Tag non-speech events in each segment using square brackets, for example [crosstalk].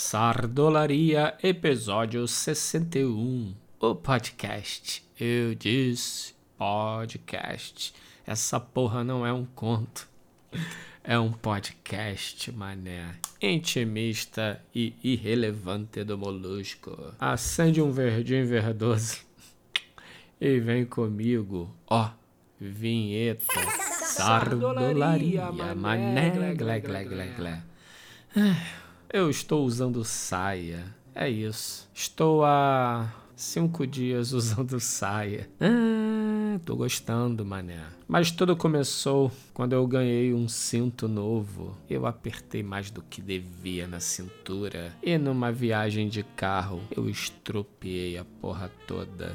Sardolaria, episódio 61. O podcast. Eu disse podcast. Essa porra não é um conto. É um podcast, mané. Intimista e irrelevante do molusco. Acende um verdinho verdoso e vem comigo. Ó, vinheta. Sardolaria, mané. Glé, glé, glé, glé. Eu estou usando saia. É isso. Estou há cinco dias [laughs] usando saia. Ah, tô gostando, mané. Mas tudo começou quando eu ganhei um cinto novo. Eu apertei mais do que devia na cintura. E numa viagem de carro, eu estropiei a porra toda.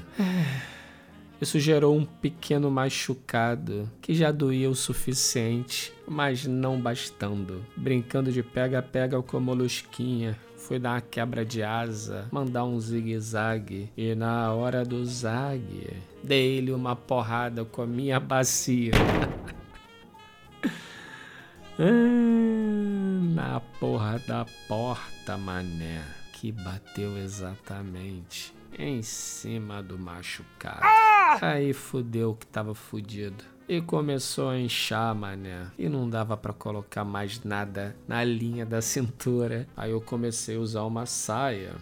Isso gerou um pequeno machucado que já doía o suficiente, mas não bastando. Brincando de pega-pega com a molusquinha, fui dar uma quebra de asa, mandar um zigue-zague e na hora do zague, dei-lhe uma porrada com a minha bacia. [laughs] na porra da porta, mané, que bateu exatamente em cima do machucado. Aí fudeu que tava fudido. E começou a inchar, mané. E não dava para colocar mais nada na linha da cintura. Aí eu comecei a usar uma saia.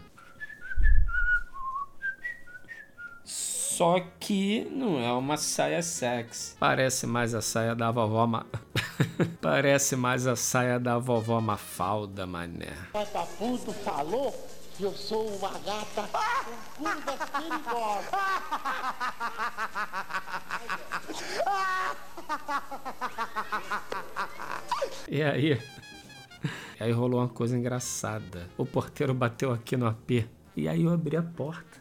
Só que não é uma saia sexy. Parece mais a saia da vovó Ma... [laughs] Parece mais a saia da vovó Mafalda, mané. Vagabundo falou que eu sou uma gata com curvas perigosas. E aí? E aí rolou uma coisa engraçada. O porteiro bateu aqui no AP. E aí eu abri a porta.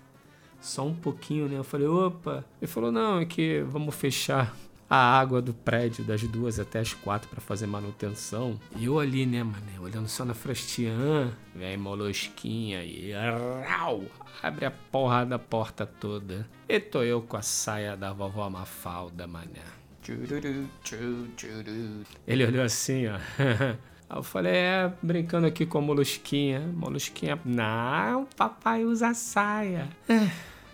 Só um pouquinho, né? Eu falei, opa. Ele falou, não, é que vamos fechar a água do prédio das duas até as quatro para fazer manutenção. E eu ali, né, mané, olhando só na frestian, vem molosquinha e rau, abre a porra da porta toda. E tô eu com a saia da vovó Mafalda, mané. Ele olhou assim, ó. [laughs] Aí eu falei, é, brincando aqui com a molusquinha. Molusquinha, não, papai usa saia.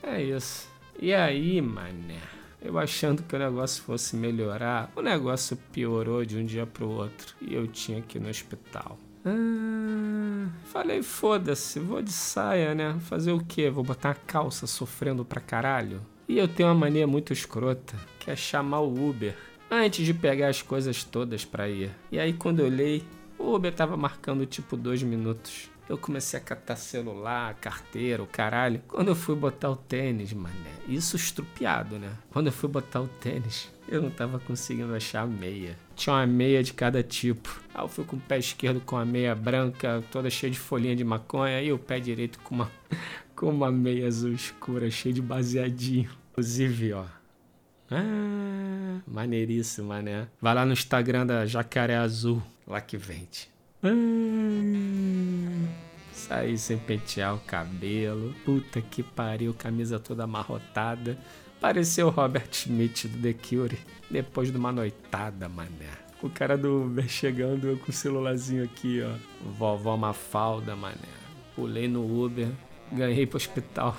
É isso. E aí, mané? Eu achando que o negócio fosse melhorar, o negócio piorou de um dia pro outro e eu tinha que ir no hospital. Ah, falei, foda-se, vou de saia, né? Fazer o quê? Vou botar a calça sofrendo pra caralho? E eu tenho uma mania muito escrota, que é chamar o Uber antes de pegar as coisas todas pra ir. E aí quando eu olhei, o Uber tava marcando tipo dois minutos. Eu comecei a catar celular, carteira, o caralho. Quando eu fui botar o tênis, mané, isso estrupiado, né? Quando eu fui botar o tênis, eu não tava conseguindo achar a meia. Tinha uma meia de cada tipo. Aí eu fui com o pé esquerdo com a meia branca, toda cheia de folhinha de maconha, e o pé direito com uma, [laughs] com uma meia azul escura, cheia de baseadinho. Inclusive, ó. Ah, maneiríssimo, mané. Vai lá no Instagram da Jacaré Azul, lá que vende. Ah, saí sem pentear o cabelo. Puta que pariu, camisa toda amarrotada. Pareceu o Robert Smith do The Cure. Depois de uma noitada, mané. O cara do Uber chegando eu com o celularzinho aqui, ó. Vovó Mafalda, mané. Pulei no Uber, ganhei pro hospital.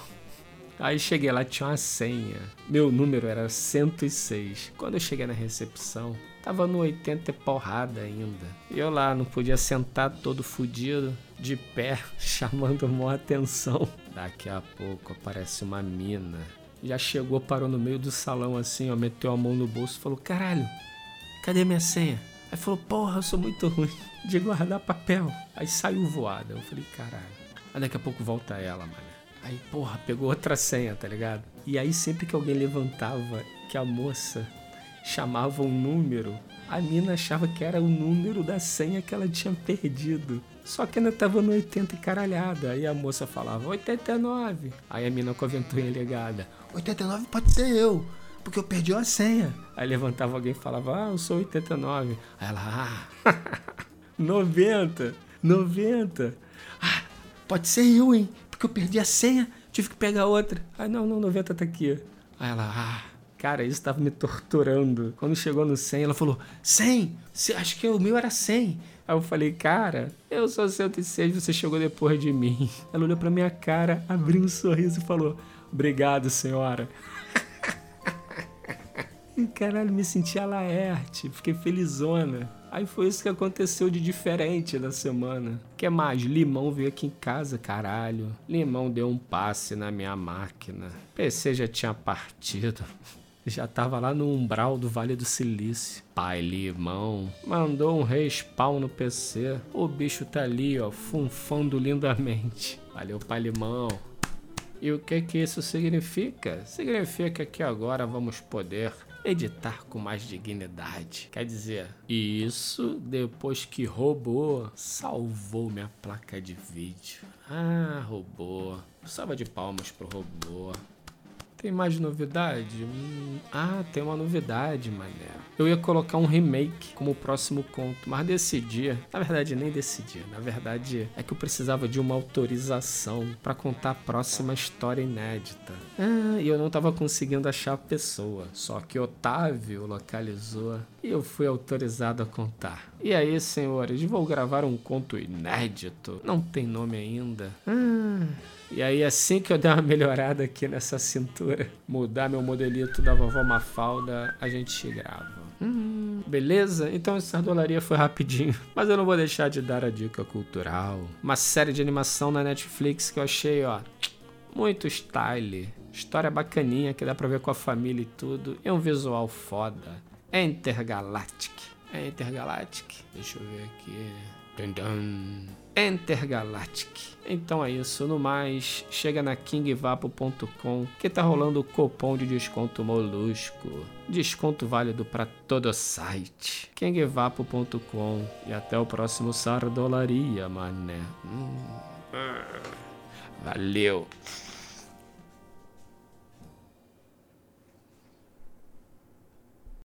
Aí cheguei lá, tinha uma senha. Meu número era 106. Quando eu cheguei na recepção, tava no 80 e porrada ainda. E eu lá, não podia sentar todo fudido, de pé, [laughs] chamando maior atenção. Daqui a pouco aparece uma mina. Já chegou, parou no meio do salão assim, ó, meteu a mão no bolso e falou: Caralho, cadê minha senha? Aí falou: Porra, eu sou muito ruim de guardar papel. Aí saiu voada. Eu falei: Caralho. Aí daqui a pouco volta ela, mano. Aí, porra, pegou outra senha, tá ligado? E aí, sempre que alguém levantava que a moça chamava um número, a mina achava que era o número da senha que ela tinha perdido. Só que ainda tava no 80 e caralhada. Aí a moça falava 89. Aí a mina com a ventoinha ligada: 89 pode ser eu, porque eu perdi a senha. Aí levantava alguém e falava: Ah, eu sou 89. Aí ela: Ah, [laughs] 90, 90. Ah, pode ser eu, hein? Porque eu perdi a senha, tive que pegar outra. Aí, não, não, 90 tá aqui. Aí ela, ah, cara, isso tava me torturando. Quando chegou no 100, ela falou, 100? Cê, acho que o meu era 100. Aí eu falei, cara, eu sou 106, você chegou depois de mim. [laughs] Ela olhou pra minha cara, abriu um sorriso e falou, obrigado, senhora. E [laughs] caralho, me senti a Laerte, fiquei felizona. Aí foi isso que aconteceu de diferente na semana. que mais? Limão veio aqui em casa, caralho. Limão deu um passe na minha máquina. PC já tinha partido. [laughs] Já tava lá no umbral do Vale do Silício. Pai Limão mandou um respawn no PC. O bicho tá ali, ó, funfando lindamente. Valeu, Pai Limão. E o que que isso significa? Significa que agora vamos poder editar com mais dignidade. Quer dizer, isso depois que robô salvou minha placa de vídeo. Ah, robô. Salva de palmas pro robô. Tem mais novidade? Hum, ah, tem uma novidade, mané. Eu ia colocar um remake como próximo conto, mas decidi. Na verdade, nem decidi. Na verdade, é que eu precisava de uma autorização para contar a próxima história inédita. Ah, e eu não tava conseguindo achar a pessoa. Só que Otávio localizou e eu fui autorizado a contar. E aí, senhores, vou gravar um conto inédito. Não tem nome ainda. Ah. E aí, assim que eu der uma melhorada aqui nessa cintura, mudar meu modelito da vovó Mafalda, a gente grava. Hum, beleza? Então essa sardolaria foi rapidinho. Mas eu não vou deixar de dar a dica cultural. Uma série de animação na Netflix que eu achei, ó, muito style. História bacaninha que dá pra ver com a família e tudo. É um visual foda. Intergalactic. É Intergalactic. Deixa eu ver aqui. Intergalactic. Então é isso, no mais, chega na kingvapo.com que tá rolando o cupom de desconto molusco. Desconto válido para todo o site. kingvapo.com e até o próximo Sardolaria, mané. Hum. Valeu.